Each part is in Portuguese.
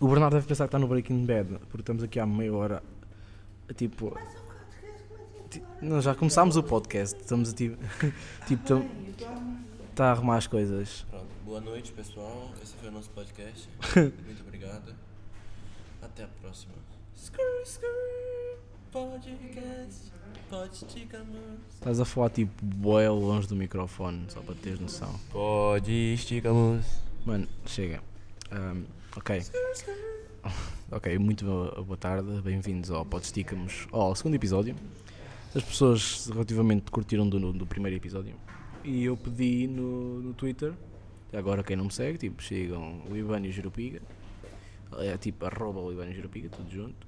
O Bernardo deve pensar que está no Breaking Bad, porque estamos aqui há meia hora. Tipo. Não, já começámos o podcast. Estamos a tipo. tipo, está a arrumar as coisas. Pronto, boa noite pessoal, esse foi o nosso podcast. Muito obrigado. Até a próxima. Skrr, skrr, podcast, podcast. Estás a falar tipo bué longe do microfone, só para teres noção. Podcasticamos. Mano, chega. Ahm, ok. Ok, muito boa, tarde, bem-vindos ao Podsticamos, ao segundo episódio. As pessoas relativamente curtiram do, do primeiro episódio e eu pedi no, no Twitter, agora quem não me segue, tipo, sigam o Ivan e o é tipo arroba o Ivan e o tudo junto.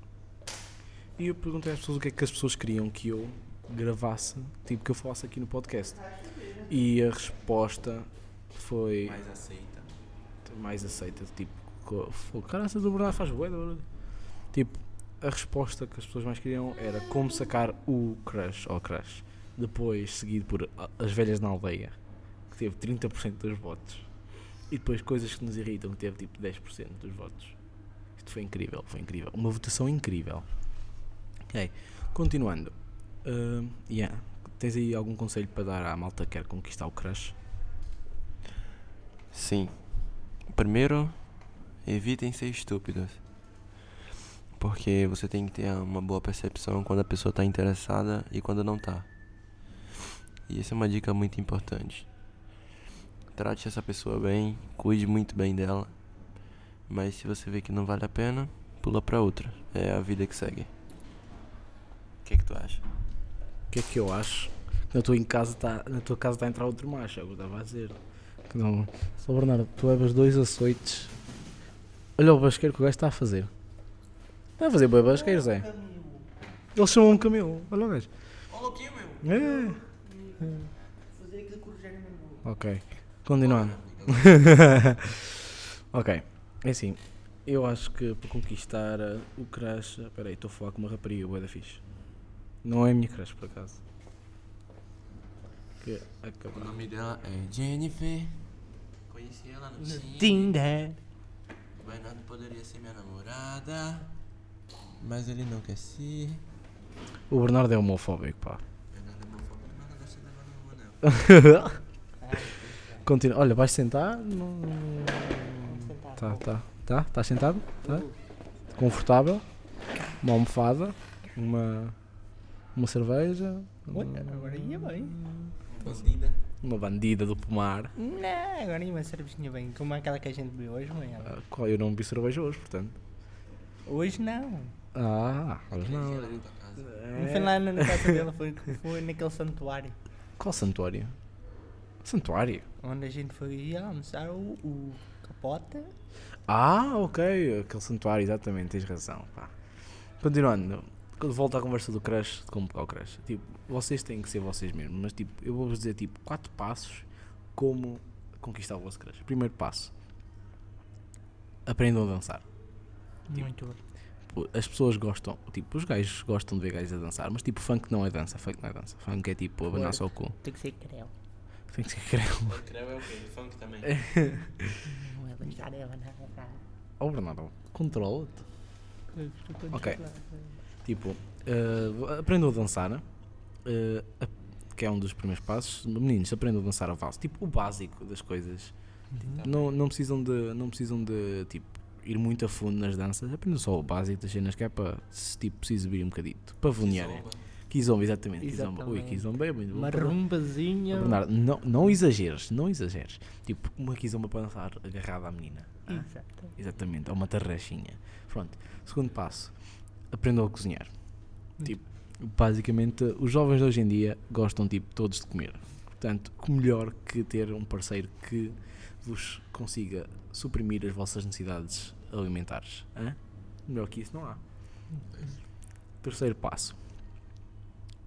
E eu perguntei às pessoas o que é que as pessoas queriam que eu gravasse, tipo, que eu falasse aqui no podcast. E a resposta foi Mais aceita. mais aceita, tipo, fo- caraças do Bernardo faz bué, da verdade. Tipo, a resposta que as pessoas mais queriam era como sacar o crush ou crush. Depois, seguido por as velhas na aldeia, que teve 30% dos votos. E depois coisas que nos irritam, que teve tipo 10% dos votos. Isto foi incrível, foi incrível. Uma votação incrível. Ok, continuando. Ahn, yeah. Tens aí algum conselho para dar à malta que quer conquistar o crush? Sim. Primeiro, evitem ser estúpidos. Porque você tem que ter uma boa percepção quando a pessoa está interessada e quando não tá. E essa é uma dica muito importante. Trate essa pessoa bem, cuide muito bem dela. Mas se você vê que não vale a pena, pula pra outra. É a vida que segue. O que, que tu acha? O que é que eu acho? Na tua, em casa tá, na tua casa está a entrar outro macho, é eu estava a dizer. Não. Só Bernardo, tu levas dois açoites. Olha o basqueiro que o gajo está a fazer. Está a fazer boi basqueiros, é? Eles chamam-me Camilo. Olha o gajo. Olha aqui, meu! É. Fazer aquilo que o Rogério mandou. Ok. Continuando. ok. É assim. Eu acho que para conquistar o crush. Espera aí, estou a falar com uma rapariga, boa da fixe. Não é a minha crush, por acaso. Que O acabou. nome dela é Jennifer. Conheci ela no Tinder. O Bernardo poderia ser minha namorada. Mas ele não quer ser. O Bernardo é homofóbico, pá. O Bernardo é homofóbico, mas não gosta de levar no anel. Continua. Olha, vais sentar? Não... Sentar. Tá, tá. Tá? Estás sentado? Tá? Confortável? Uma almofada? Uma. Uma cerveja? Olha, agora ia bem. Bandida. Uma bandida do pomar. Não, agora ia uma cervejinha bem. Como aquela que a gente bebeu hoje, não é? Ah, qual- Eu não vi cerveja hoje, portanto. Hoje não. Ah, hoje não. Não foi lá na casa dela, foi, foi naquele santuário. Qual santuário? Santuário? Onde a gente foi almoçar o, o capota. Ah, ok. Aquele santuário, exatamente, tens razão. Pá. Continuando, volto à conversa do crush, de como pegar o crush, tipo, vocês têm que ser vocês mesmos, mas tipo, eu vou-vos dizer tipo, quatro passos como conquistar o vosso crush. Primeiro passo, aprendam a dançar. Tipo, Muito bom. Pô, As pessoas gostam, tipo, os gajos gostam de ver gajos a dançar, mas tipo, funk não é dança, funk não é dança. Funk é tipo, abanar só o cu. Tem que ser creu. Tem que ser creu. Creu é o quê? Funk também. Não é dançar, é abanar. Oh, Bernardo, controla-te. Ok. Tipo, eh, aprendam a dançar, eh, a- que é um dos primeiros passos. Meninos, aprendam a dançar a valsa. Tipo, o básico das coisas. Não, não precisam de, não precisam de tipo, ir muito a fundo nas danças. Aprendam só o básico das cenas que é para se tipo, se exibir um bocadito. Para vonearem. Kizomba, exatamente. Kizomba. Ui, Exatamente. Kizomba é muito bom. Uma rumbazinha. Bernardo, não, não exageres, não exageres. Tipo, uma Kizomba para dançar agarrada à menina. Ah, Exato. Exatamente, é uma tarraxinha. Pronto. Segundo passo, aprendam a cozinhar. Tipo, basicamente, os jovens de hoje em dia gostam, tipo, todos de comer. Portanto, que melhor que ter um parceiro que vos consiga suprimir as vossas necessidades alimentares. Hã? Melhor que isso não há. Terceiro passo.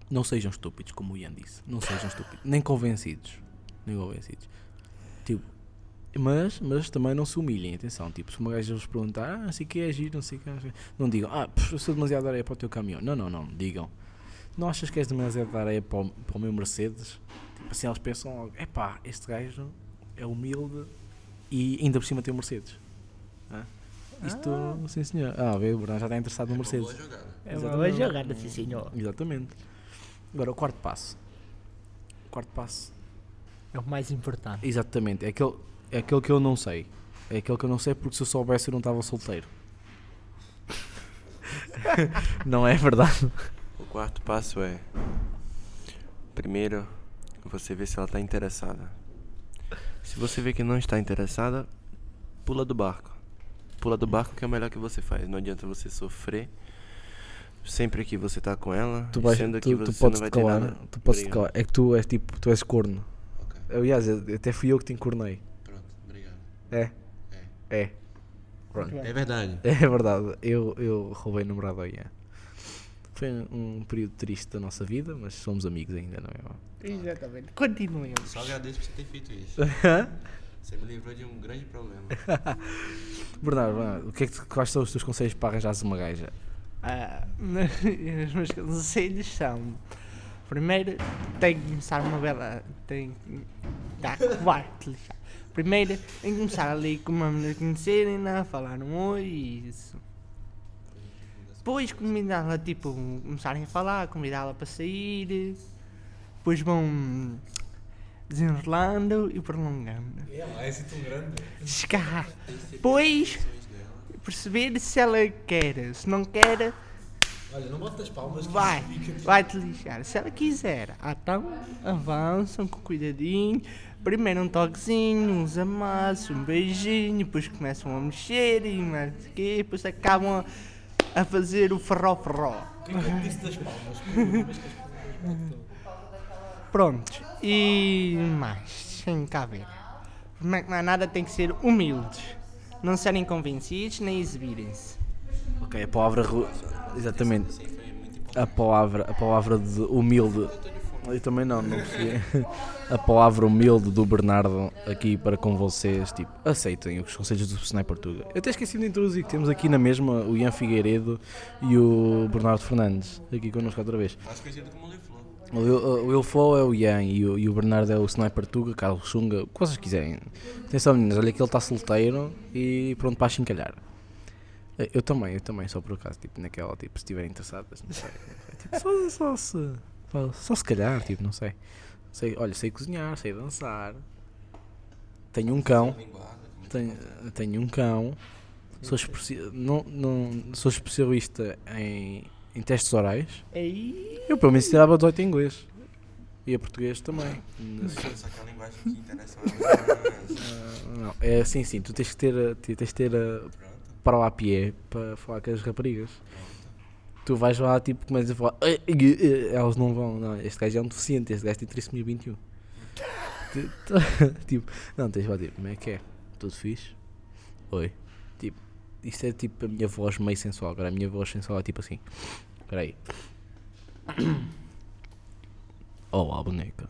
Não sejam estúpidos, como o Ian disse. Não sejam estúpidos. Nem convencidos. Nem convencidos. Tipo, mas, mas também não se humilhem, atenção. Tipo, se uma gaja vos perguntar, ah, não sei o que é giro, não sei o que é. Não digam, ah, eu sou demasiado areia para o teu caminhão. Não, não, não. Digam, não achas que és demasiado areia para o, para o meu Mercedes? Tipo assim, eles pensam logo, epá, este gajo é humilde e ainda por cima tem um Mercedes. Hã? Isto, sim senhor. Ah, vê, o Bernardo já está interessado no Mercedes. jogada. É uma boa jogada, sim senhor. Exatamente. Agora, o quarto passo. O quarto passo. É o mais importante. Exatamente. É aquele, é aquele que eu não sei. É aquele que eu não sei porque se eu soubesse eu não estava solteiro. não é verdade? O quarto passo é. Primeiro, você vê se ela está interessada. Se você vê que não está interessada, pula do barco. Pula do barco que é o melhor que você faz. Não adianta você sofrer sempre que você tá com ela, Tu, vais, sendo tu, que tu você podes não vai te ter calar. nada. Tu podes calar. É que tu és tipo, tu és corno. Ok, Aliás, até fui eu que te encornei. Obrigado. É? É. Pronto. É verdade. É verdade, eu, eu roubei namorado ao Ian. Foi um período triste da nossa vida, mas somos amigos ainda, não é? Exatamente. Continuemos. Só agradeço por você ter feito isso. Você me livrou de um grande problema. Bernardo, Bernardo, o que é que, quais são os teus conselhos para arranjar uma gaja? Ah, os meus conselhos são: primeiro, tem que começar uma bela. Tem que. Tá, quarto, lixado. Primeiro, tem que começar ali com uma menina conhecerem, a falar um oi e isso. Depois, convidá-la, tipo, começarem a falar, convidá-la para sair. Depois vão desenrolando e prolongando. É, é assim tão grande. Chegar. Depois, perceber se ela quer. Se não quer, Olha, não botas palmas. Vai, isso fica- vai te lixar. Se ela quiser, ah, então avançam com cuidadinho. Primeiro um toquezinho, uns amassos, um beijinho, depois começam a mexer e mais o quê, depois acabam a, a fazer o ferró-ferró. O que é que disse das palmas? Botam? Prontos, e mais, sem cá ver. Como é que mais nada tem que ser humildes. Não serem convencidos nem exibirem-se. Ok, a palavra. Exatamente. A palavra, a palavra de humilde. Eu também não, não percebi. A palavra humilde do Bernardo aqui para com vocês. Tipo, aceitem os conselhos do Sniper Tuga. Eu até esqueci de introduzir que temos aqui na mesma o Ian Figueiredo e o Bernardo Fernandes. Aqui connosco outra vez. Conhecido como Leflor. O é o Ian e o, e o Bernardo é o Sniper Tuga, Carlos Xunga, o que vocês quiserem. Atenção meninas, olha que ele está solteiro e pronto para chincalhar. Eh, Eu também, eu também, só por acaso, tipo, naquela, tipo, se estiverem interessadas, não sei. Tipo, só, só se. Só, só se calhar, tipo, não sei. sei. Olha, sei cozinhar, sei dançar. Tenho um cão, tenho, tenho um cão. Sou, especi não, não, sou especialista em, em testes orais. Eu pelo menos tirava 18 em inglês. E a português também. Só que a linguagem que interessa mais. Ah, não, é assim sim, tu tens que ter, a- tens de ter a, para lá a pé para falar com as raparigas. Tu vais lá tipo começas a falar, elas não vão, não, este gajo é um deficiente, este gajo tem trissomia 21. Tu- tu- tipo, não, tens lá tipo, como é que é? Tudo fixe? Oi. Tipo, isto é tipo a minha voz meio sensual, agora a minha voz sensual é tipo assim. Espera aí. Olá, boneca.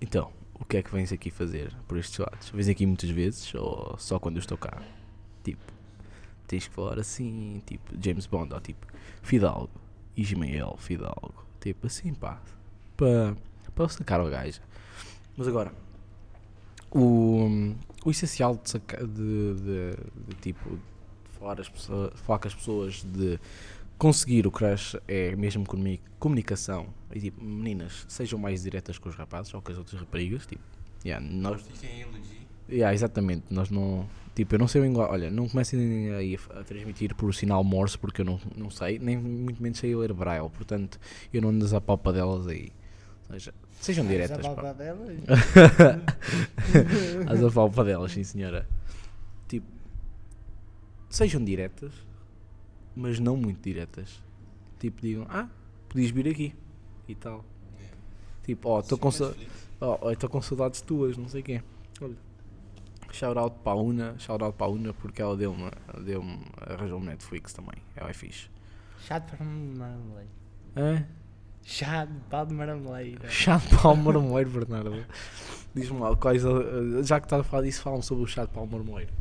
Então, o que é que vens aqui fazer por estes lados? Vens aqui muitas vezes ou só quando eu estou cá? Tipo, tens que falar assim, tipo James Bond, ou tipo Fidalgo, Ismael Fidalgo, tipo assim, pá, para sacar o gajo. Mas agora, o, o essencial de, saca- de, de, de, tipo falar, as pessoas, falar com as pessoas de conseguir o crush é mesmo comuni- comunicação. E tipo, meninas, sejam mais diretas com os rapazes ou com as outras raparigas. Tipo, yeah, nós, iludir. yeah, exatamente, nós não. Tipo, eu não sei o linguagem. Olha, não comecem a, a transmitir por sinal Morse porque eu não, não sei, nem muito menos sei ler Braille. Portanto, eu não ando a palpa delas aí. Ou seja, sejam diretas. a pá. balda dela. As a palpa delas, sim senhora. Tipo, sejam diretas, mas não muito diretas. Tipo, digam, ah, podias vir aqui e tal. Tipo, ó, estou com, estou com saudades tuas, não sei quê. Olha, shout out para a Una, shout out para a Una porque ela deu-me, deu-me, arranjou-me Netflix também. Ela é fixe. Chá de marmeleiro. É? Chá de pau de marmeleiro. Chá de pau marmoleiro, Bernardo. Diz-me lá, quais, a- já que estás a falar disso, falam sobre o chá de pau marmoleiro.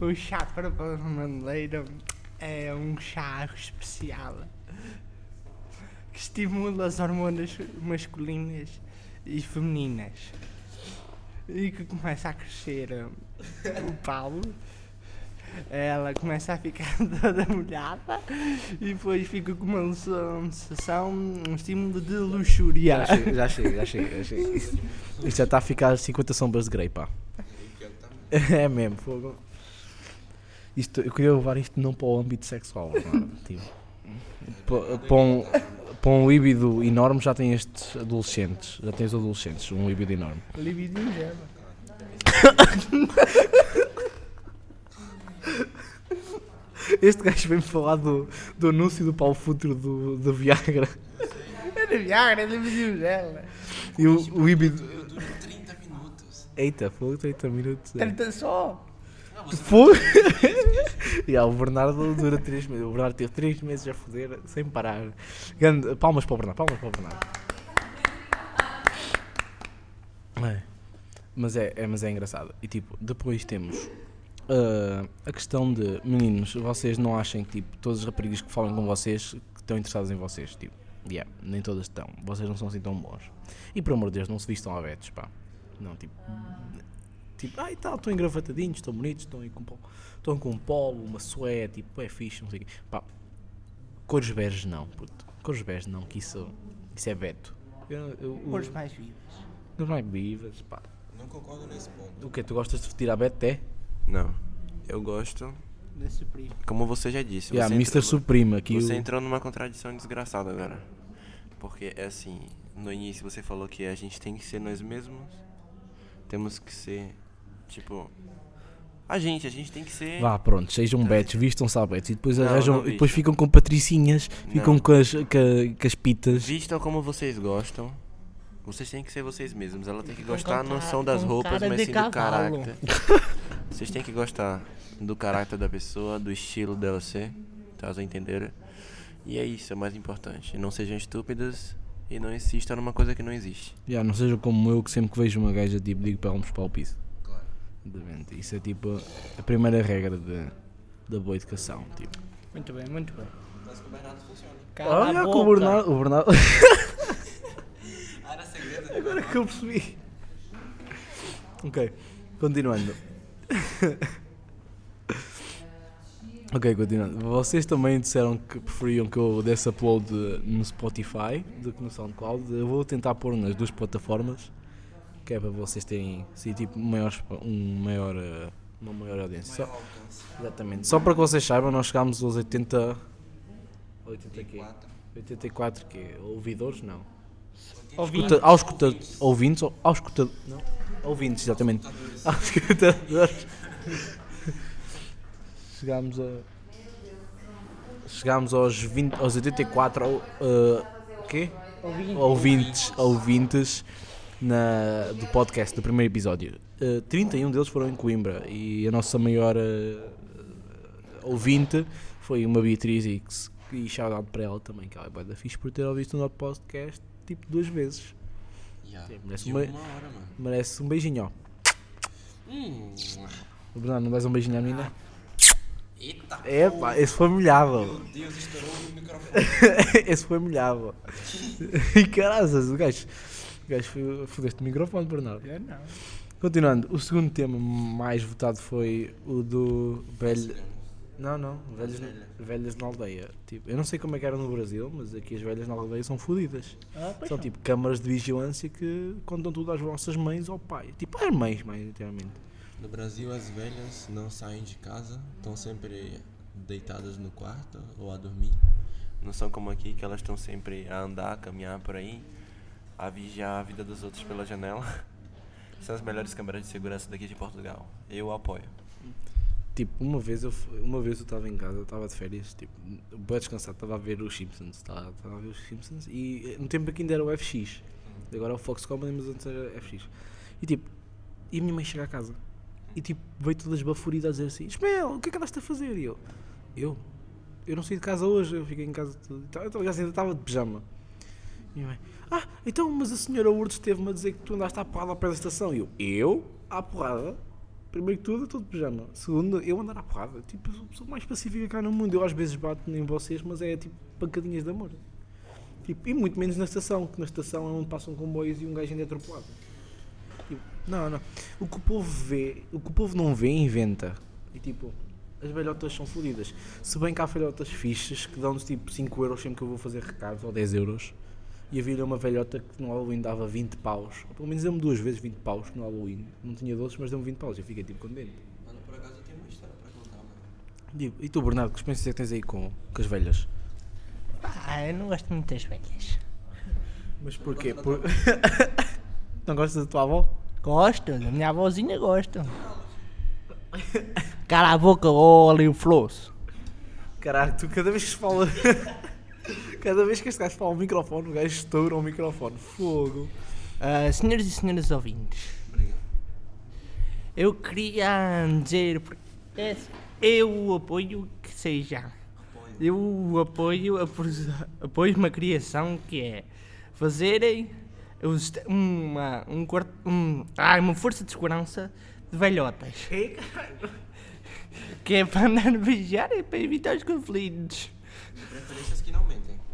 O chá de marmeleiro é um chá especial que estimula as hormonas masculinas e femininas e que começa a crescer uh, o pau ela começa a ficar toda molhada e depois fica com uma sensação, um estímulo de luxúria. Já chega, já chega, já chega. Isto, já está a ficar 50 sombras de Grey, pá. É mesmo, fogo. Isto, eu queria levar isto não para o âmbito sexual, é? tipo, para, para um, para um líbido enorme já tem estes adolescentes, já tem os adolescentes, um líbido enorme. Ingênuo. Este gajo vem-me falar do, do anúncio do Paulo Futuro do, do Viagra É de Viagra, é libido ingênuo. e o, o líbido. Eu duro 30 minutos. Eita, foi 30 minutos. é. 30 só. Foi? yeah, o Bernardo dura 3 meses. O Bernardo teve 3 meses a foder sem parar. Palmas para o Bernardo, palmas para o Bernardo. É. Mas, é, é- mas é engraçado. E tipo, depois temos ah, a questão de meninos, vocês não achem que tipo, todas as raparigas que falam com vocês que estão interessadas em vocês. Tipo, yeah, nem todas estão. Vocês não são assim tão bons. E por amor de Deus, não se vistam a pá. Não, tipo. Tipo, ah e tal, estão engravatadinhos, estão bonitos, estão com, estão com um polo, uma sué, tipo, é fixe, não sei o quê. Pá, cores beges não, puto. Cores beges não, que isso, isso é beto. Eu, eu, eu, Cores mais vivas. Cores mais vivas, pá. Não concordo nesse ponto. O que Tu gostas de vestir a beto, é? Não. Eu gosto, Desse primo. como você já disse. Yeah, você Mr. entrou- Supreme aqui. Você o- entrou numa contradição desgraçada agora. Porque é assim, no início você falou que a gente tem que ser nós mesmos. Temos que ser, tipo. A gente, a gente tem que ser. Vá, pronto, sejam betos, vistam-se a betos e depois Não, arranjam, não e depois vistam. ficam com patricinhas, ficam Não. com as, com, com as pitas. Vistam como vocês gostam. Vocês têm que ser vocês mesmos. Ela tem que gostar não são das roupas, mas sim do caráter. Vocês têm que gostar do caráter da pessoa, do estilo dela ser, caso entenderam. E é isso, é o mais importante. Não sejam estúpidos e não insistam numa coisa que não existe. Já, não sejam como eu que sempre que vejo uma gaja tipo, digo para ela para o piso. Exatamente. Isso é tipo a primeira regra de, da boa educação. Tipo. Muito bem, muito bem. Mas com o Bernardo funciona. Cala Olha que boca. o Bernardo. O Bernardo Ah, era segredo Agora que eu percebi. Ok, continuando. ok, continuando. Vocês também disseram que preferiam que eu desse upload no Spotify do que no SoundCloud. Eu vou tentar pôr nas duas plataformas, que é para vocês terem assim, tipo, um maior, espa- um maior, eh, uma maior audiência. Só, exatamente. Só para que vocês saibam, nós chegámos aos 80. 80 quê? 84 quê? Ouvidores? Não. Escuta, aos escuta, ouvintes, ou- aos escuta, não, ouvintes, exatamente. Aos escutadores. Chegámos a. Chegámos aos, 20, aos 84 ou, uh, quê? Ouvintes. ouvintes, ouvintes na, do podcast, do primeiro episódio. Uh, 31 deles foram em Coimbra e a nossa maior uh, ouvinte foi uma Beatriz X. E shout out para ela também, que ela é bué da fixe por ter ouvido o nosso podcast tipo duas vezes. Yeah. Sim, merece uma- uma hora, mano. Merece um beijinho, ó. Hum. Bernardo, não dás um beijinho à menina? Eita! É pá, esse foi molhado. Meu Deus, estourou o microfone. esse foi molhado. E caras, o gajo. O gajo foi- fodeste o microfone, Bernardo. Eu não. Continuando, o segundo tema mais votado foi o do velho. Não, não, velhas, velhas na aldeia. Tipo, eu não sei como é que era no Brasil, mas aqui as velhas na aldeia são fodidas. Ah, São não. tipo câmaras de vigilância que contam tudo às vossas mães ou pai. Tipo, às mães, maioritariamente. No Brasil, as velhas não saem de casa, estão sempre deitadas no quarto ou a dormir. Não são como aqui que elas estão sempre a andar, a caminhar por aí, a vigiar a vida dos outros pela janela. São as melhores câmeras de segurança daqui de Portugal. Eu apoio. Tipo, uma vez eu uma vez eu estava em casa, eu estava de férias, tipo, bem descansado, estava a ver os Simpsons, estava a ver os Simpsons e no tempo aqui ainda era o FX. Agora é o Fox Comedy, mas antes era FX. E tipo, e a minha mãe chega a casa e tipo, veio todas baforidas a dizer assim: Ismael, o que é que andaste a fazer? E eu, eu, eu não saí de casa hoje, eu fiquei em casa tudo. Então, aliás, ainda estava de pijama. E minha mãe, ah, então, mas a senhora Lourdes teve-me a dizer que tu andaste à porrada ao pé da estação. E eu, eu? À porrada? Primeiro que tudo, eu estou de pijama. Segundo, eu andar à porrada. Tipo, sou a pessoa mais pacífica cá no mundo. Eu às vezes bato em vocês, mas é tipo pancadinhas de amor. Tipo, e muito menos na estação, que na estação é onde passam comboios e um gajo ainda é atropelado. Tipo, não, não. O que o povo vê, o que o povo não vê, inventa. E tipo, As velhotas são fodidas. Se bem que há velhotas fixes que dão-nos tipo 5 euros sempre que eu vou fazer recados, ou 10 euros. E havia uma velhota que no Halloween dava 20 paus. Ou pelo menos deu-me duas vezes 20 paus no Halloween. Não tinha doces, mas deu-me 20 paus. Eu fiquei tipo contente. Mano, por acaso eu tenho uma história para contar, mano. Digo, e tu, Bernardo, que experiências é que tens aí com, com as velhas? Ah, eu não gosto muito das velhas. Mas porquê? Por... não gostas da tua avó? Gosto, da minha avózinha gosta. Cala a boca, ô ali o Flosso. Caralho, tu cada vez que se fala. cada vez que este gajo fala ao microfone, o gajo estoura o microfone. Fogo. Ah, senhores e senhoras ouvintes, Obrigado. eu queria dizer. Eu apoio que seja. Eu apoio, apoio uma criação que é fazerem uma, um, um, ah, uma força de segurança de velhotas. Que é para andar a beijar e para evitar os conflitos. Preferências que não.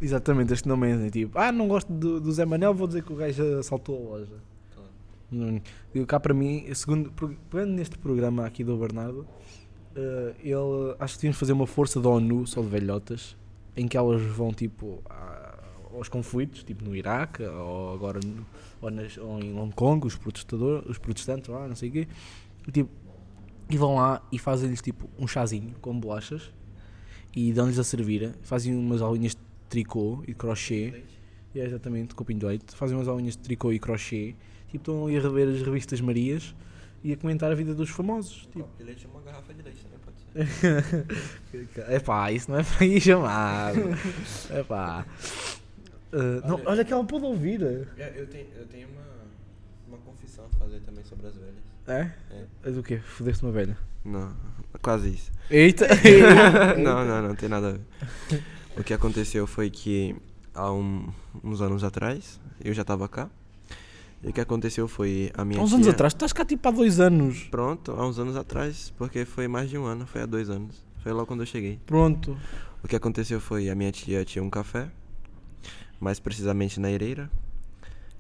Exatamente, este não mentem. Tipo, ah, não gosto do, do Zé Manel, vou dizer que o gajo assaltou a loja. Claro. Digo, cá para mim, segundo, pegando neste programa aqui do Bernardo, eh, ele acho que tínhamos de fazer uma força da ONU só de velhotas, em que elas vão tipo a- aos conflitos, tipo no Iraque, ou agora no- ou, nas- ou em Hong Kong, os protestadores, os protestantes lá, não sei o quê, e, tipo, e vão lá e fazem-lhes tipo um chazinho com bolachas e dão-lhes a servir, fazem umas aulinhas de tricô e crochê, e é exatamente, copinho de leite, fazem umas aulinhas de tricô e crochê, tipo, estão ali a rever as revistas Marias e a comentar a vida dos famosos. Tipo, Copo de leite ou uma garrafa de leite também pode ser. é pá, isso não é para ir chamado. É pá. não, Olha- olha que ela pode ouvir. É, eu tenho, eu tenho uma, uma confissão a fazer também sobre as velhas. É? É. É do quê? Fodeste uma velha. Não, quase isso. Eita! não, não, não tem nada a ver. O que aconteceu foi que há um- uns anos atrás, eu já estava cá. E o que aconteceu foi a minha Há uns tia... anos atrás, tu estás cá tipo há dois anos. Pronto, há uns anos atrás, porque foi mais de um ano, foi há dois anos. Foi logo quando eu cheguei. Pronto. O que aconteceu foi a minha tia tinha um café, mais precisamente na Ereira.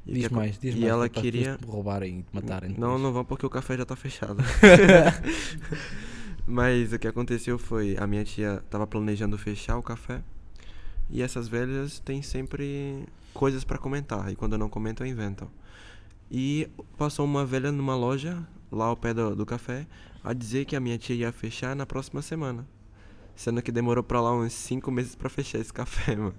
E Diz mais, diz e mais. ela para as queria- roubarem e matarem. Não, depois. não vão porque o café já tá fechado. Mas o que aconteceu foi a minha tia tava planejando fechar o café e essas velhas têm sempre coisas para comentar e quando não comentam inventam. E passou uma velha numa loja lá ao pé do, do café a dizer que a minha tia ia fechar na próxima semana, sendo que demorou pra lá uns cinco meses pra fechar esse café, mano.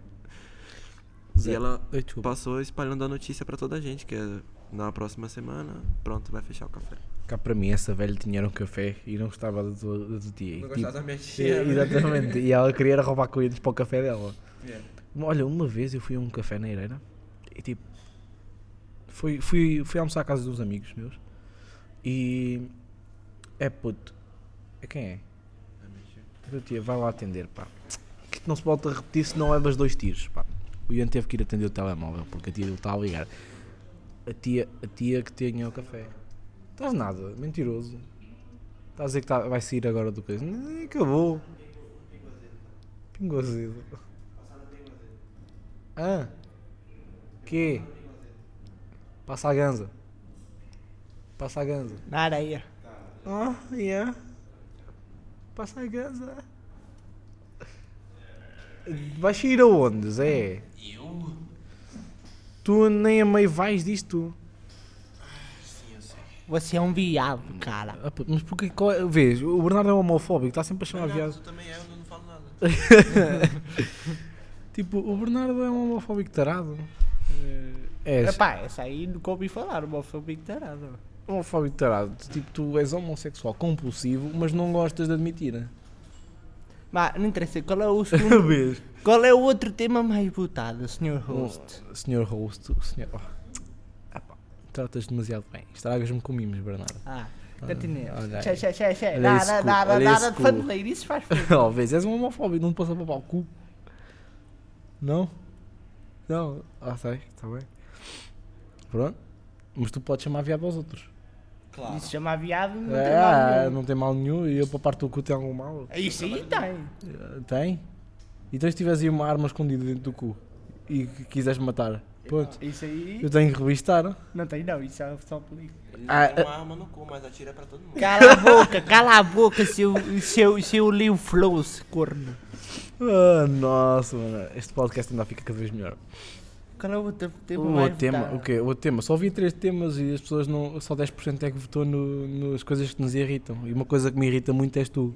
Zé. E ela passou espalhando a notícia pra toda a gente que é na próxima semana, pronto, vai fechar o café. Cá para mim, essa velha tinha um café e não gostava da tua, da tua tia. Não gostava da minha tipo, tia. né? Exatamente. E ela queria roubar coisas para o café dela. É. Olha, uma vez eu fui a um café na Ereira e tipo. Fui, fui, fui almoçar à casa de uns amigos meus e. É puto. É quem é? A tia, vai lá atender, pá. Que não se volta a repetir se não levas dois tiros, pá. O Ian teve que ir atender o telemóvel porque a tia dele está a ligar. A tia, a tia que tinha o café. Estás nada, mentiroso. Estás a dizer que tá- vai sair agora do coisa. Acabou. Pingo azedo. Ah. Que? Passa a ganza. Passa a ganza. Na areia. Ah, yeah. Passa a ganza. Vais sair aonde, Zé? Eu? Tu nem a meio vais disto. Sim, eu sei. Você é um viado, cara. Ah, Mas porquê? Qual é? Vês, o Bernardo é homofóbico, está sempre a chamar Bernardo, viado. tu também é, eu não falo nada. Tipo, o Bernardo é um homofóbico tarado. É, és Epá, essa aí nunca ouvi falar, homofóbico tarado. homofóbico tarado. Tipo, tu és homossexual compulsivo, mas não gostas de admitir. Mas não interessa, qual é o segundo. Qual é o outro tema mais votado, Sr. Host? Senhor host, o senhor. Oh. Ah, pá, tratas demasiado bem. Estragas-me com mimos, Bernardo. Ah, xe, xe, xe. Olha Nada, nada, nada de cu. faneleiro, isso faz favor. oh, vês, és um homofóbico, não te posso papar o cu. Não? Não? Ah, sei, está bem. Pronto. Mas tu podes chamar viado aos outros. Claro. Isso chama viado, não tem é, mal nenhum. não tem mal nenhum e eu para parte do cu tem algum mal. Isso aí tem. Eh, Tem? Então se tivesse aí uma arma escondida dentro do cu e que quiseres matar, Ponto. Isso aí. Eu tenho que revistar. Não tem, não. Isso é só polícia. Ele Ah, tem ah. uma arma no cu, mas atira pra todo mundo. Cala a boca, cala a boca, seu, seu, seu Leo Flows, corno. Ah, nossa, mano. Este podcast ainda fica cada vez melhor. Qual é o outro tema O outro tema, o quê? O outro tema. Só vi três temas e as pessoas não. Só 10% é que votou no, nas coisas que nos irritam. E uma coisa que me irrita muito és tu.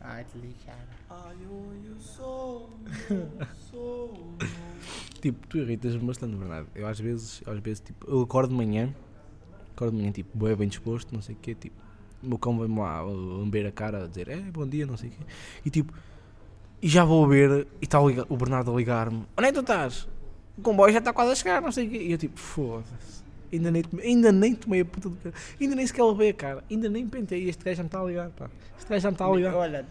Ai, te lixar. Ai, eu, eu sou, eu sou. Tipo, tu irritas-me bastante, Bernardo. Eu às vezes, às vezes, tipo, eu acordo de manhã, acordo de manhã, tipo, bem, bem disposto, não sei o quê, tipo, o meu cão vem-me lá a lamber a cara, a dizer, é, bom dia, não sei o quê. E tipo, e já vou ver, e está o Bernardo a ligar-me, onde é que tu estás? O comboio já está quase a chegar, não sei o quê. E eu tipo, foda-se. Ainda nem, tomei- ainda nem tomei a puta do cara. Ainda nem sequer levei a cara. Ainda nem pentei. Este gajo já me está a ligar, pá. Este gajo já me está a ligar. Olha,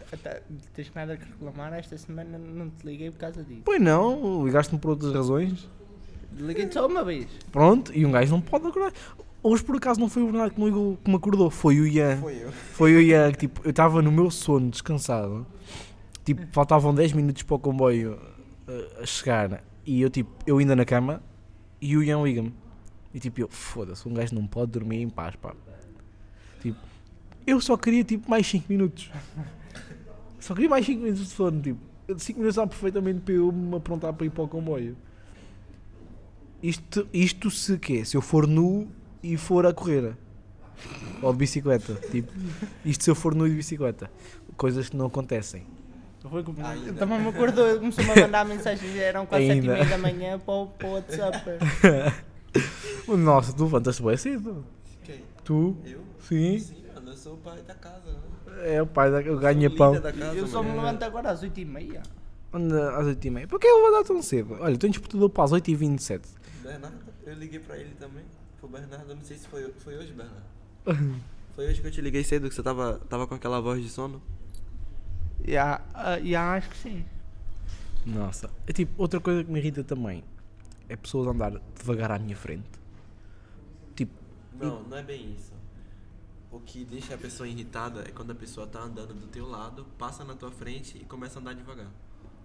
tens nada que reclamar. Esta semana não te liguei por causa disso. Pois não, ligaste-me por outras razões. Liguei-te só uma vez. Pronto, e um gajo não pode acordar. Hoje por acaso não foi o Bernardo que me, ligou, que me acordou, foi o Ian. Foi eu. Foi o Ian que tipo, eu estava no meu sono descansado. Tipo, faltavam 10 minutos para o comboio uh, chegar. E eu tipo, eu ainda na cama e o Ian liga-me. E tipo, eu, foda-se, um gajo não pode dormir em paz, pá. Tipo, eu só queria tipo mais 5 minutos. Só queria mais 5 minutos de sono, tipo. 5 minutos dá perfeitamente para eu me aprontar para ir para o comboio. Isto, isto se quê? Se eu for nu e for a correr. Ou de bicicleta. Tipo, isto se eu for nu e de bicicleta. Coisas que não acontecem. Foi como... Ainda. Eu também me acordou, começou-me a mandar mensagens, eram quase sete e Ainda. meia da manhã para o, para o WhatsApp. Nossa, tu levantas-te bem cedo. Quem? Tu? Eu? Sim. Sim, mano, eu sou o pai da casa. né? É o pai da o o líder da casa, Eu só me levanto agora às oito e meia. Anda às 8h30. Por que eu vou dar tão cedo? Olha, tenho despertador para as 8h27. Bernardo, eu liguei pra ele também. Pro Bernardo, eu não sei se foi, foi hoje, Bernardo. Foi hoje que eu te liguei cedo, que você tava, tava com aquela voz de sono. Já, ah, já acho que sim. Nossa. É tipo, outra coisa que me irrita também é pessoas andar devagar à minha frente. Tipo, Não, não é bem isso. O que deixa a pessoa irritada é quando a pessoa tá andando do teu lado, passa na tua frente e começa a andar devagar.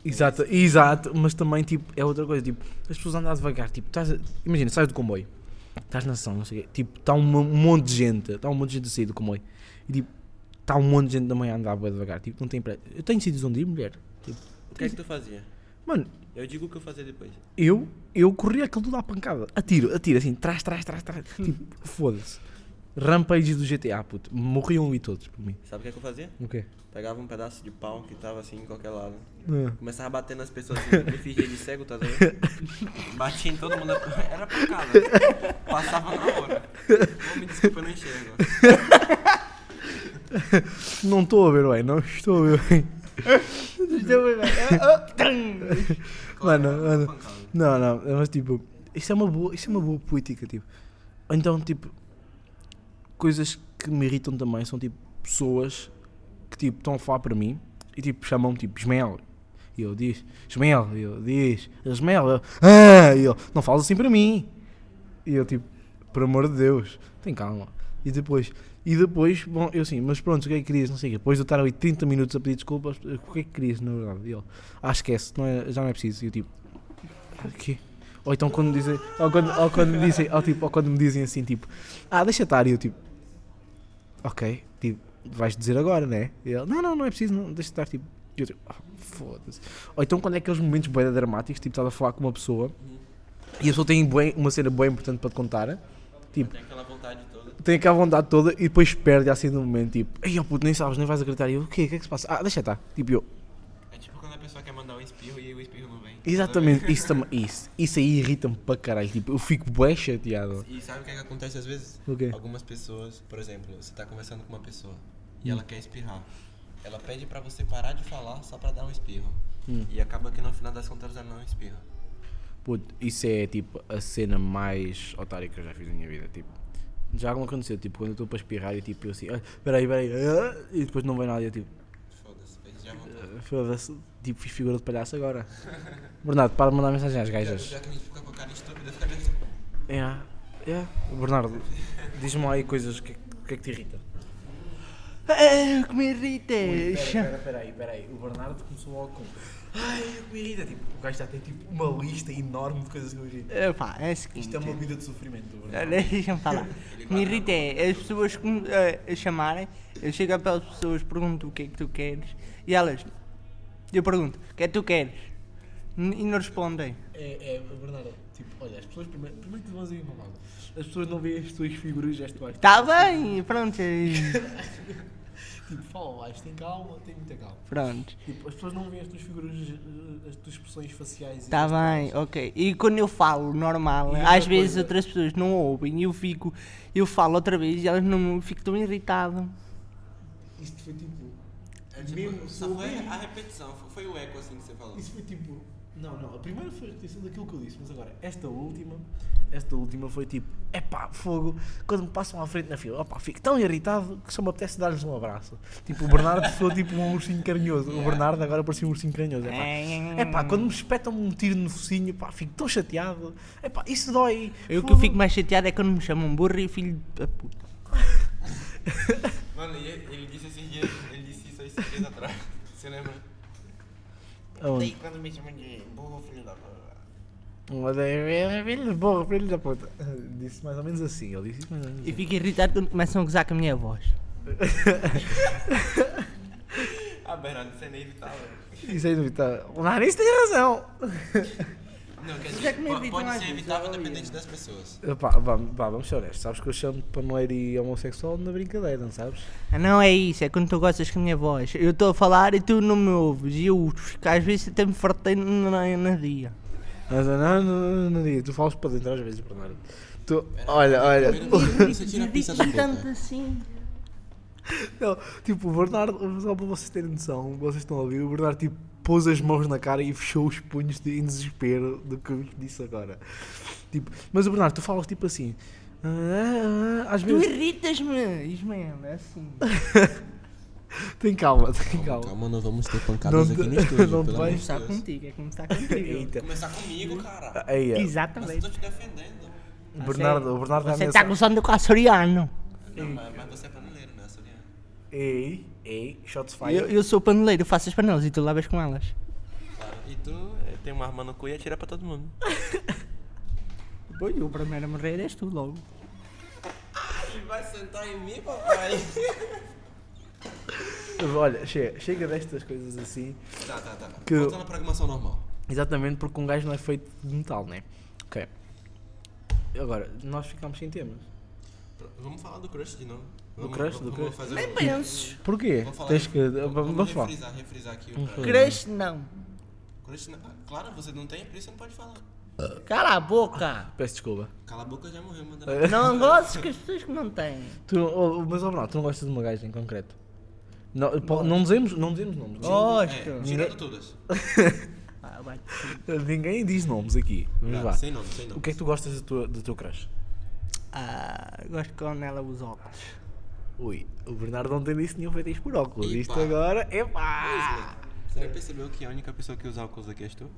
Exato, exato, mas também tipo, é outra coisa, tipo, as pessoas andam devagar, tipo, estás a- imagina, sais do comboio, estás na ação, não sei o quê, tipo, está um, um monte de gente, está um monte de gente a sair do comboio, e tipo, está um monte de gente também a andar devagar, tipo, não tem pressa. Eu tenho sítios onde ir, mulher. Tipo, O que é que tu fazia? mano, Eu digo o que eu fazia depois. eu, eu corria aquilo tudo à pancada, atiro, atiro, assim, trás, trás, trás, trás, tipo, foda-se. Rampage do GTA, puto, morriam ali todos por mim. Sabe o que é que eu fazia? O quê? Pegava um pedaço de pau que tava assim em qualquer lado. Ah. Começava a bater nas pessoas assim, me fingia de cego, tá vendo? Batia em todo mundo. Era pra casa. Passava na hora. Não me desculpa, eu não enxergo. Não estou a ver bem, não estou a ver bem. Mano, mano. Não, não, mas tipo, isso é uma boa, isso é uma boa política, tipo. Então, tipo, coisas que me irritam também são tipo pessoas que tipo estão a falar para mim e tipo chamam-me tipo Ismael. E eu diz, Ismael, e eu diz, Ismael, eu, ah, e eu, não falas assim para mim. E eu tipo, por amor de Deus, tem calma. E depois, e depois, bom, eu assim, mas pronto, o que é que querias? Não sei o quê. Depois de eu estar ali 30 minutos a pedir desculpas, o que é que querias, na verdade? E ele, ah, esquece, não é, já não é preciso. E eu tipo, quê? Ou então quando me dizem, ou quando, ou quando me dizem, ou, tipo, ou quando me dizem assim, tipo, ah, deixa estar, e eu tipo, ok, tipo, vais dizer agora, né? E ele, não, não, não é preciso, não, deixa estar, tipo, eu tipo, ah, foda-se. Ou então quando é aqueles momentos bem dramáticos, tipo, estás a falar com uma pessoa e a pessoa tem uma cena bem importante para te contar, tipo, Tem aquela vontade toda. Tem aquela vontade toda e depois perde assim no momento, tipo, ei, oh puto, nem sabes, nem vais acreditar. E eu, o quê? O que é que se passa? Ah, deixa estar. Tipo, eu, É tipo quando a pessoa quer mandar um espirro e o espirro não vem. exatamente, isso, também, isso, isso aí irrita-me para caralho. Tipo, eu fico bué chateado. E sabe o que, é que acontece às vezes? O quê? Algumas pessoas, por exemplo, você tá conversando com uma pessoa e ela quer espirrar. Ela pede pra você parar de falar só pra dar um espirro. Hum. E acaba que no final das contas ela não espirra. Puto, isso é tipo a cena mais otária que eu já fiz na minha vida. Tipo, já me aconteceu, tipo, quando eu estou para espirrar e tipo, eu assim, ah, peraí, peraí, ah", e depois não vem nada e eu tipo, Foda-se, vontade. ah, foda-se, tipo, fiz figura de palhaço agora. Bernardo, para de mandar mensagem às gajas. Já que a gente fica com a cara estúpida, assim. É, é. Bernardo, diz-me lá aí coisas que, que é que te irrita. Ah, que me Ui, irritas. Pera, pera, pera aí, pera aí. O Bernardo começou logo com. Ai, me irrita. Tipo, o gajo já tem tipo uma lista enorme de coisas que me irritam. Epá, é o seguinte. Isto é uma vida de sofrimento. Olha, Deixa-me falar. O que me irrita é as pessoas que me eh, chamarem, eu chego para as pessoas, pergunto o que é que tu queres e elas, eu pergunto, o que é que tu queres? E não respondem. É, é, Bernardo, tipo, olha, as pessoas primeiro, primeiro que te vão dizer uma coisa. As pessoas não veem as tuas figuras gestuais. Está Tá bem, pronto. eh, Tipo, fala baixo, tem calma, tem muita calma. Pronto. Tipo, as pessoas não veem as tuas figuras, eh, as tuas expressões faciais. e Está. Tá bem, ok. E quando eu falo normal, E outra às vezes coisa- outras pessoas não ouvem e eu fico, eu falo outra vez e elas não fico tão irritado. Isto foi tipo. É, tipo, mesmo, foi a repetição, foi- foi o eco assim que você falou. Isso foi tipo. Não, não, a primeira foi a repetição daquilo que eu disse, mas agora, esta última, esta última foi tipo, epá, fogo, quando me passam à frente na fila, opá, fico tão irritado que só me apetece dar-lhes um abraço. Tipo, o Bernardo foi tipo um ursinho carinhoso, o Bernardo agora parecia um ursinho carinhoso, epá. Epá, quando me espetam um tiro no focinho, pá, fico tão chateado, epá, isso dói. Eu que fogo. fico mais chateado é quando me chamam burro e filho da puta. Mano, ele, ele disse esses dias, ele disse isso esses dias atrás. Você lembra? Aonde? quando me chamam de burro, filho da Uma da- Filho, porra, filho da puta. Disse mais ou menos assim, ele disse isso mais ou menos E assim. fico irritado quando começam a gozar com a minha voz. Ah, Bernardo, isso é inevitável. Isso é inevitável. O nariz tem razão. Não, quer Já dizer, que me pode às ser vezes, evitável dependente das pessoas. Pá, vá, vá, vamos ser honestos. Sabes que eu chamo paneleiro e homossexual na brincadeira, não sabes? Ah, não é isso, é quando tu gostas com a minha voz. Eu estou a falar e tu não me ouves. E eu às vezes até me fartei na, na, na dia. Mas não, não, não, não digo. Tu falas para dentro às vezes, Bernardo. Tu, olha, olha. Tanto assim. Não, tipo, o Bernardo, só para vocês terem noção, vocês estão a ouvir, o Bernardo tipo, pôs as mãos na cara e fechou os punhos de, em desespero do que eu disse agora. Tipo, mas o Bernardo, tu falas tipo assim. ah, ah, ah, às Tu vezes. irritas-me, Ismael, é assim. Tem calma, tem calma. Calma, não vamos ter Não pancadas te- aqui no estúdio, não pelo de Começar contigo, é começar contigo. Eita. Começar comigo, cara. Aí, é. Mas eu Exatamente. tô te defendendo. O Bernardo, o Bernardo Você tá mensagem. gostando do açoriano. Não, mas, mas você é paneleiro, né, Soriano? Ei, ei, shots fired. Eu, eu sou paneleiro, eu faço as panelas e tu lavas com elas. Claro. E tu eh, tem uma arma no cu e atira pra todo mundo. Pois, o primeiro a morrer és tu logo. Vai sentar em mim, papai? Olha, chega, chega destas coisas assim. tá, tá, tá. Que- Voltando à programação normal. Exatamente porque um gajo não é feito de metal, né? Ok. Agora, nós ficámos sem temas. Vamos falar do crush de novo. Do Vamos- crush, do vamos crush. Nem um- penses. Porquê? Vamos falar Tens que. vamos, Vamos, vamos falar. refrisar, refrisar aqui o Vamos crush. Crush não. Crush na- ah, Claro, você não tem, por isso você não pode falar. Cala a boca. Peço desculpa. Cala a boca, já morreu, manda. Não gostes que as pessoas que não têm. Tu, oh, mas, oh, Bernardo, tu não gostas de uma gaja em concreto? Não, não, dizemos, não dizemos nomes. Gosto. É, tirando todas. Ah, vai. Ninguém diz nomes aqui. Vamos lá. sem nome, sem nome. O que é que tu gostas do teu, do teu crush? Ah, gosto quando ela usa óculos. Ui, o Bernardo não tem disse nenhum fetiche por óculos. Epa. Isto agora. Epá! Você já percebeu que a única pessoa que usa óculos aqui és tu?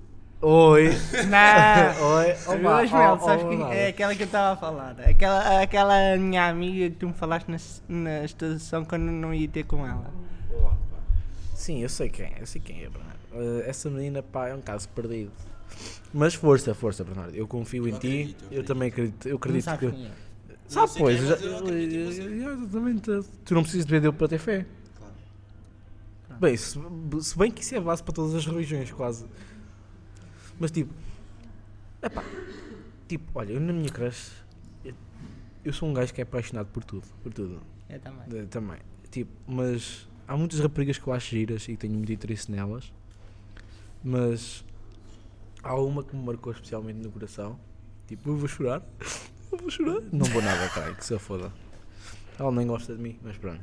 Oi! Não. Oi! Opa, Opa, Ismael, oh, sabes oh. É aquela que eu estava a falar. Aquela, aquela minha amiga que tu me falaste na, na estação quando não ia ter com ela. Sim, eu sei quem, eu sei quem é, Bernardo. Eh, essa menina, pá, é um caso perdido. Mas força, força, Bernardo. Eu confio Eu em ti. acredito, eu Eu acredito. também acredito. Eu acredito que. quem é. Sabe, pois. é, mas Exatamente. Tu não precisas de ver para ter fé. Claro. Bem, se, se bem que isso é base para todas as religiões, quase. Mas tipo. Epá, tipo, olha, eu na minha crush. Eu, eu sou um gajo que é apaixonado por tudo. Por tudo. Eu também. De- também. Tipo, mas há muitas raparigas que eu acho giras e tenho muito interesse nelas. Mas há uma que me marcou especialmente no coração. Tipo, eu vou chorar. Eu vou chorar. Não vou nada, caralho, que se foda. Ela nem gosta de mim, mas pronto.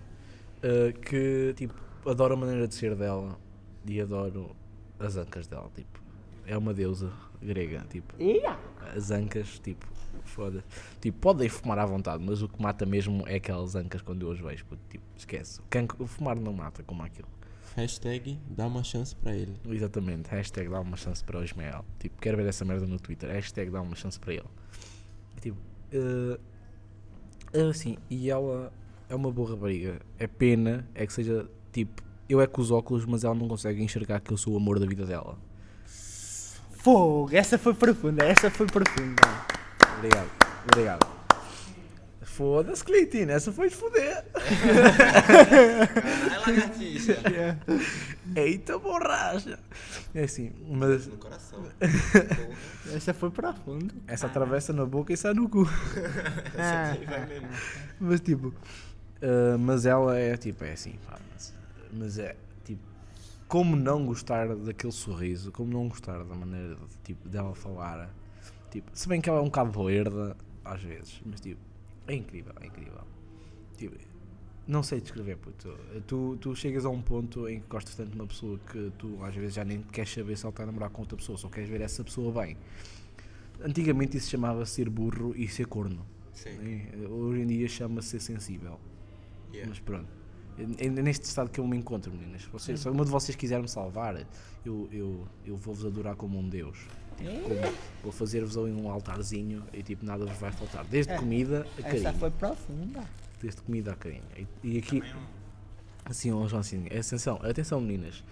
Uh, que tipo, adoro a maneira de ser dela e adoro as ancas dela. Tipo, é uma deusa grega. Tipo, Ia. as ancas, tipo, foda Tipo, podem fumar à vontade, mas o que mata mesmo é aquelas ancas quando eu as vejo. puto, Tipo, esquece. O cancro- o fumar não mata como aquilo. Hashtag dá uma chance pra ele. Exatamente. Hashtag dá uma chance para o Ismael. Tipo, quero ver essa merda no Twitter. Hashtag dá uma chance para ele. Tipo, eh, assim, e ela é uma boa rapariga. É pena, é que seja tipo, eu é com os óculos, mas ela não consegue enxergar que eu sou o amor da vida dela. Fogo, essa foi profunda, essa foi profunda. Obrigado, obrigado. Foda-se, Cleitinho, essa foi de foder. Caralho, lagartixa. Eita borracha. É assim, mas No coração. Essa foi profunda. essa atravessa na boca e sai no cu. Ah, Vai mesmo. Mas tipo, ah, mas ela é tipo, é assim, pá, mas, mas é como não gostar daquele sorriso, como não gostar da maneira de, tipo, dela falar, tipo, se bem que ela é um bocado verde às vezes, mas tipo, é incrível, é incrível. Tipo, não sei descrever, puto. Tu, tu chegas a um ponto em que gostas tanto de uma pessoa que tu às vezes já nem queres saber se ela está a namorar com outra pessoa, só queres ver essa pessoa bem. Antigamente isso se chamava ser burro e ser corno. Sim. né? Hoje em dia chama-se ser sensível. Yeah. Mas pronto. É é neste estado que eu me encontro, meninas. Vocês, se alguma de vocês quiser me salvar, eu, eu, eu vou-vos adorar como um Deus. Tipo, como- vou fazer-vos ali um altarzinho e tipo nada vos vai faltar. Desde É. comida a carinho. essa foi profunda. Desde comida a carinho. E, e aqui, assim, ó, João, assim, atenção, atenção meninas.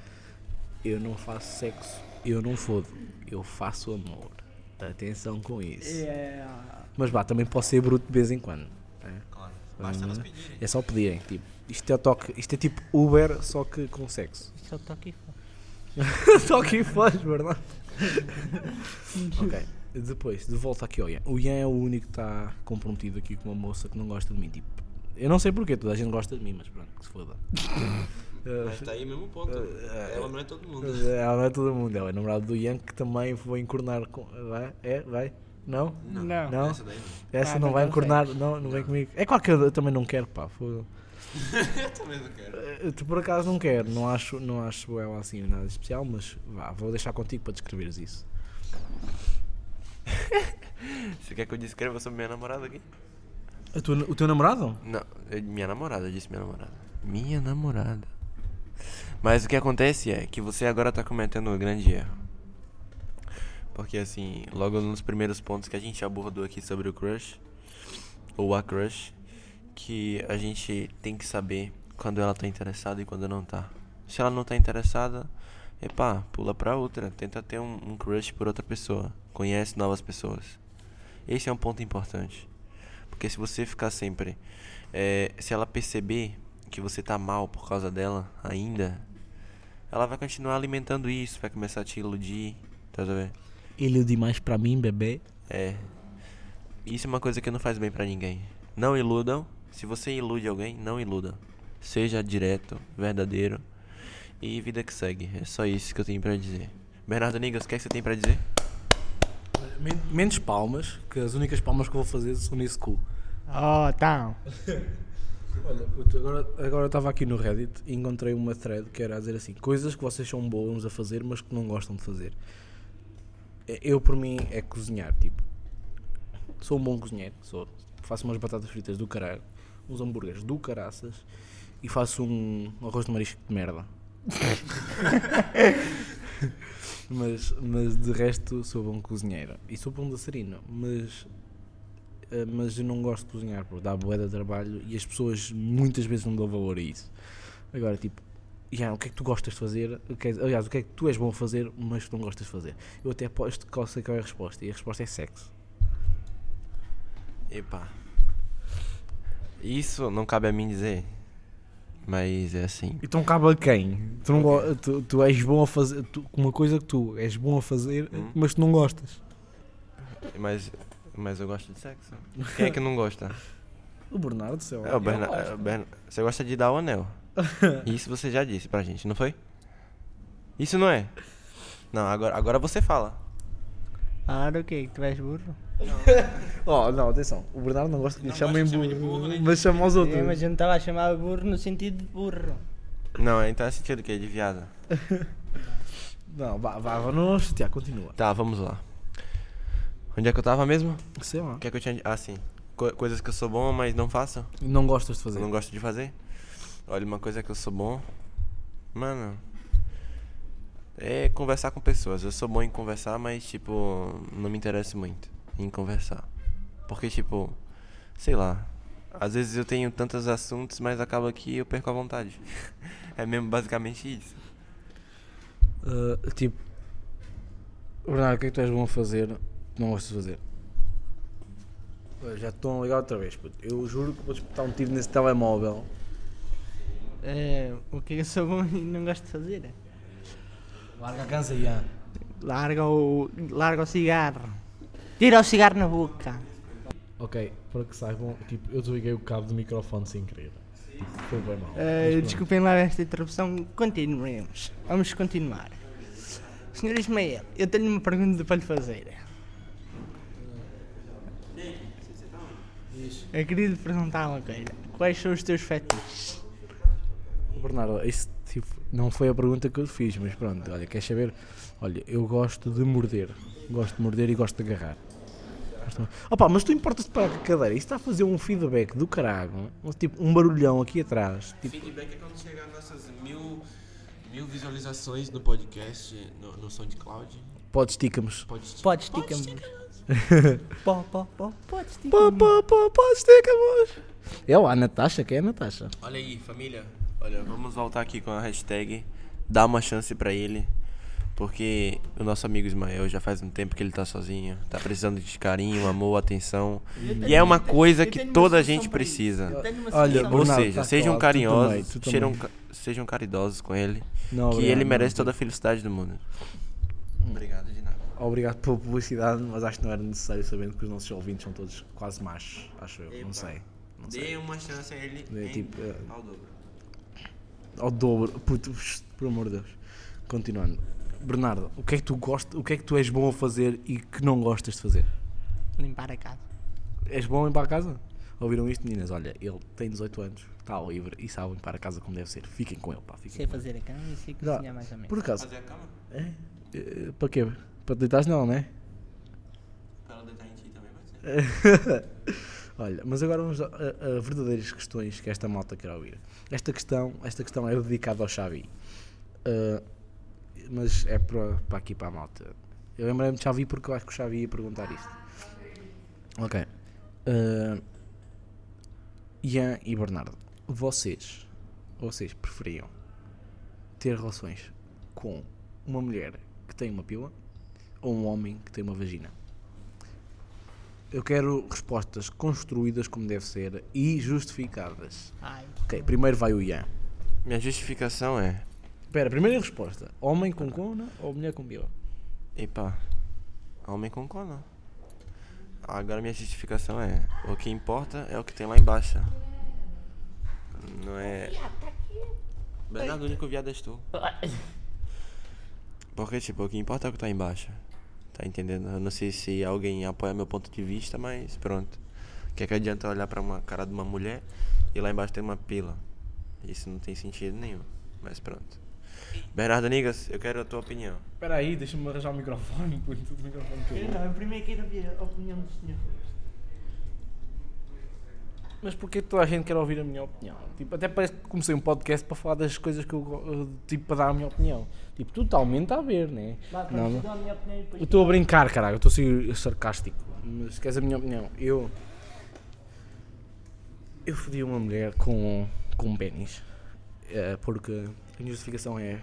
Eu não faço sexo, eu não fodo, eu faço amor. Atenção com isso. Yeah. Mas vá, também posso ser bruto de vez em quando. é? Claro. Basta Uhum. pedirem. É só pedirem, tipo, isto é, toque, isto é tipo Uber, só que com sexo. Isso é o toque e toque e faz, verdade? ok, depois, de volta aqui ao Ian. O Ian é o único que está comprometido aqui com uma moça que não gosta de mim. Tipo, eu não sei porquê, toda a gente gosta de mim, mas pronto, que se foda. Mas tá aí mesmo ponto. Ela não é todo mundo. Ela não é todo mundo, ela é namorado do Ian que também vou encornar com. Vai? É? Vai? Não? Não. Não? Essa daí não. Essa Ah, não não vai encornar, não, não vem comigo. É claro que eu também não quero, pá. foda. Eu também não quero. Eh, Tu por acaso não quero, não acho, não acho ela assim nada especial, mas vá, vou deixar contigo para descreveres isso. Você quer que eu descreva sobre minha namorada aqui? o teu namorado? Não, é minha namorada, eu disse minha namorada. Minha namorada. Mas o que acontece é que você agora tá cometendo um grande erro. Porque assim, logo nos primeiros pontos que a gente abordou aqui sobre o crush, ou a crush, que a gente tem que saber quando ela tá interessada e quando não tá. Se ela não tá interessada, epá, pula pra outra. Tenta ter um, um crush por outra pessoa. Conhece novas pessoas. Esse é um ponto importante. Porque se você ficar sempre. eh, se ela perceber que você tá mal por causa dela ainda, ela vai continuar alimentando isso, vai começar a te iludir. Tá vendo? Ele é demais pra mim, bebê. É. Isso é uma coisa que não faz bem pra ninguém. Não iludam. Se você ilude alguém, não iludam. Seja direto, verdadeiro. E vida que segue. É só isso que eu tenho pra dizer. Bernardo Nigas, o que, é que você tem pra dizer? Men- Menos palmas, que as únicas palmas que eu vou fazer são nesse cu. Oh, então. Olha, puto, agora agora eu estava aqui no Reddit e encontrei uma thread que era a dizer assim: coisas que vocês são bons a fazer, mas que não gostam de fazer. Eh, Eu, por mim, é cozinhar. Tipo, sou um bom cozinheiro, sou. Faço umas batatas fritas do caralho, uns hambúrgueres do caraças e faço um arroz de marisco de merda. mas, mas de resto, sou bom cozinheiro e sou bom dançarino, mas Uh, mas eu não gosto de cozinhar porque dá bué de trabalho e as pessoas muitas vezes não dão valor a isso. Agora, tipo, yeah, o que é que tu gostas de fazer? Aliás, o que é que tu és bom a fazer, mas que não gostas de fazer? Eu até aposto que sei qual é a resposta e a resposta é sexo. Epa. Isso não cabe a mim dizer. Mas é assim. Então cabe a quem? Tu, não go- tu, tu és bom a fazer tu- uma coisa que tu és bom a fazer, Hum. mas tu não gostas. Mas, mas eu gosto de sexo. Quem é que não gosta? O Bernardo, sei lá. É, o Berna, é, o Berna- Você gosta de dar o anel. Isso você já disse pra gente, não foi? Isso não é? Não, agora, agora você fala. Claro que tu és burro. Oh, não, atenção. O Bernardo não gosta que lhe Não chamem gosta que chame de burro, burro, mas chama aos outros. É, mas eu não estava a chamar burro no sentido de burro. Não, então é sentido que é de viado. Não, vá, vá, vá, não vamos chatear, continua. Tá, vamos lá. Onde é que eu tava mesmo? Sei lá. O que é que eu tinha. Ah, sim. Co- coisas que eu sou bom, mas não faço. Não gostas de fazer. Eu não gosto de fazer. Olha, uma coisa que eu sou bom. Mano. É conversar com pessoas. Eu sou bom em conversar, mas, tipo, não me interesso muito em conversar. Porque, tipo, sei lá. Às vezes eu tenho tantos assuntos, mas acaba que eu perco a vontade. É mesmo basicamente isso. Uh, tipo, Bernardo, o que é que tu és bom a fazer que não gostas de fazer? Já a ligar outra vez, puto. Eu juro que vou disputar um tiro nesse telemóvel. Eh, o que eu sou bom e não gosto de fazer? Larga a cansa, Ian. Larga o, larga o cigarro. Tira o cigarro na boca. Ok, para que saibam, tipo, eu desliguei o cabo do microfone sem querer. Tipo, Foi bem mal. Pronto. desculpem lá esta interrupção. Continuemos. Vamos continuar. Senhor Ismael, eu tenho uma pergunta para lhe fazer. Eu queria lhe perguntar uma coisa. Quais são os teus fetiches? Bernardo, isso tipo, não foi a pergunta que eu fiz, mas pronto, olha, queres saber? Olha, eu gosto de morder. Gosto de morder e gosto de agarrar. Gosto de- Opa, mas tu importas-te para a cadeira? Isso está a fazer um feedback do caralho, um, tipo um barulhão aqui atrás. Tipo, Feedback é quando chegar nossas mil, mil visualizações no podcast, no, no SoundCloud. pode estica-me. Pode Pode estica-me. Pó, pó, pó, pode Pô, estica-me. pô, pô, pode estica-me. É lá a Natasha, que é a Natasha. Olha aí, família. Olha, vamos voltar aqui com a hashtag Dá uma chance pra ele. Porque o nosso amigo Ismael já faz um tempo que ele tá sozinho. Tá precisando de carinho, amor, atenção. E é uma coisa que toda a gente precisa. Olha, Ou seja, tá sejam claro, tu também, carinhosos, tu sejam, sejam caridosos com ele. Não, que obrigado, ele merece toda a felicidade do mundo. Obrigado de nada. Obrigado pela publicidade, mas acho que não era necessário sabendo que os nossos ouvintes são todos quase machos, acho eu. Não sei. Não sei. Dê uma chance a ele É, em- tipo, é, ao dobro. Ao dobro. Puto, por amor de Deus. Continuando. Bernardo, o que é que tu gostas, o que é que tu és bom a fazer e que não gostas de fazer? Limpar a casa. És bom a limpar a casa? Ouviram isto, meninas? Olha, ele tem 18 anos, está livre e sabe limpar a casa como deve ser. Fiquem com ele, pá. Fiquem Sei com ele. fazer a cama e sei cozinhar mais ou menos. Por acaso, Fazer a cama? é? Eh, para quê? Para te deitares nela, não é? Pra ela deitar em ti também pode ser. Olha, mas agora vamos a, a- verdadeiras questões que esta malta quer ouvir. Esta questão, esta questão é dedicada ao Xavi. Uh, mas é para, para aqui para a malta. Eu lembrei-me de Xavi porque eu acho que o Xavi ia perguntar isto. Ok. Uh, Ian e Bernardo, vocês, vocês preferiam ter relações com uma mulher que tem uma pila ou um homem que tem uma vagina? Eu quero respostas construídas como deve ser e justificadas. Ai, Ok, primeiro vai o Ian. Minha justificação é. Espera, primeira resposta: homem com cona ou mulher com pila? Epa, homem com cona. Agora minha justificação é. O que importa é o que tem lá embaixo. Não é. Bernardo, o único viado és tu. Porque, tipo, o que importa é o que tá embaixo. Tá entendendo? Eu não sei se alguém apoia meu ponto de vista, mas pronto. O que é que adianta olhar pra uma cara de uma mulher e lá embaixo tem uma pila? Isso não tem sentido nenhum. Mas pronto. Bernardo Nigas, eu quero a tua opinião. Espera aí, deixa-me arranjar o microfone. o microfone que eu- Eu não, eu primeiro quero ouvir a opinião do senhor. Mas porquê toda a gente quer ouvir a minha opinião? Tipo, até parece que comecei um podcast para falar das coisas que eu go- tipo para dar a minha opinião. Tipo, totalmente a ver, né? Vá, Não, não. opinião. Eu estou a brincar, caralho, eu estou a ser sarcástico. Mas queres a minha opinião? Eu. Eu fodi uma mulher com, com pênis. É, porque a minha justificação é.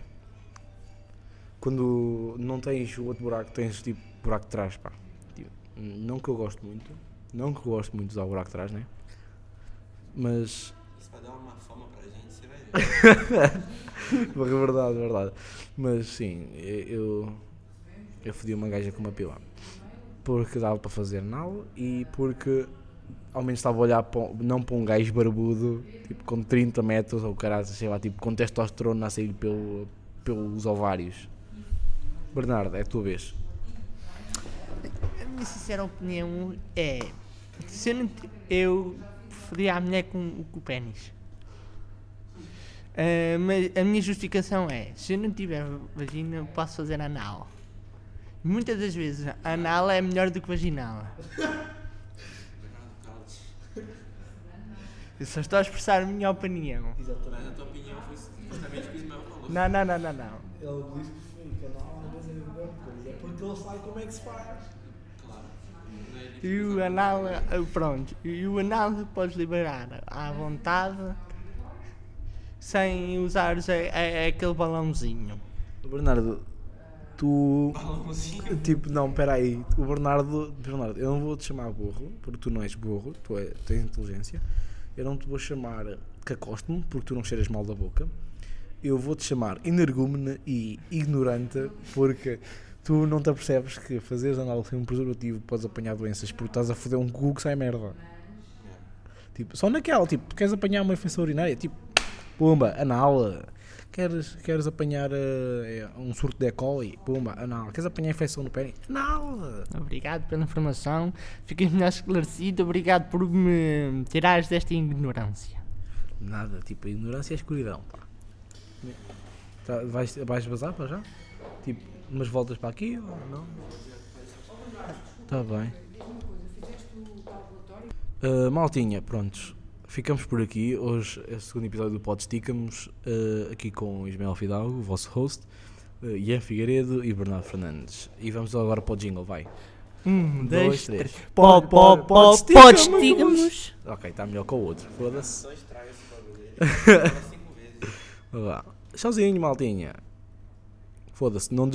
Quando não tens o outro buraco, tens tipo buraco de trás, pá. Tipo, não que eu gosto muito. Não que eu gosto muito de usar o buraco de trás, né? Mas. Isso vai dar uma fama gente, você vai ver. É verdade, verdade. Mas sim, eu. Eu fodi uma gaja com uma pila. Porque dava para fazer nada e porque ao menos estava a olhar para, um- não para um gajo barbudo, tipo com 30 metros ou caralho, sei lá, tipo com testosterona a sair pelo, pelos ovários. Bernardo, é a tua vez. A minha sincera opinião é. Se eu não. Eu preferia a mulher com, com o pênis. Ah, mas a minha justificação é: se eu não tiver vagina, posso fazer anal. Muitas das vezes, anal é melhor do que vaginal. Eu só estou a expressar a minha opinião. Mas a tua opinião foi justamente o que o Ismael falou. Não, não, não, não, não. Ele diz que fica, não, às vezes é melhor coisa, é porque ele sabe como é que se faz. E o anal, eh, pronto, e o anal podes liberar à vontade sem usares a- a- aquele balãozinho. Bernardo, tu. Tipo, não, peraí. O Bernardo. Bernardo, eu não vou te chamar burro, porque tu não és burro, tu é, tens inteligência. Eu não te vou chamar cacoste-me, porque tu não cheiras mal da boca. Eu vou te chamar energúmena e ignorante, porque tu não te apercebes que fazeres anal sem um preservativo podes apanhar doenças porque estás a foder um cu que sai merda. Tipo, só naquela, tipo, queres apanhar uma infecção urinária, tipo, pumba, anal. Queres, queres apanhar eh, um surto de E. coli, pumba, anal. Queres apanhar infecção no pé, anal. Obrigado pela informação, fiquei melhor esclarecido, obrigado por me tirares desta ignorância. Nada, tipo, a ignorância é escuridão, pá. Tá, vais, vais vazar para já? Tipo, umas voltas para aqui ou não? Está bem. Uh, maltinha, prontos. Ficamos por aqui. Hoje é o segundo episódio do Pod Esticamos. uh, aqui com Ismael Fidalgo, o vosso host, uh, Ian Figueiredo e Bernardo Fernandes. E vamos agora para o jingle, vai. Um, Dois, dois, três. pó, Pode pode esticamos. estigamos. Ok, está melhor que o outro. Foda-se. Vá. Sozinho, maltinha. Foda-se, não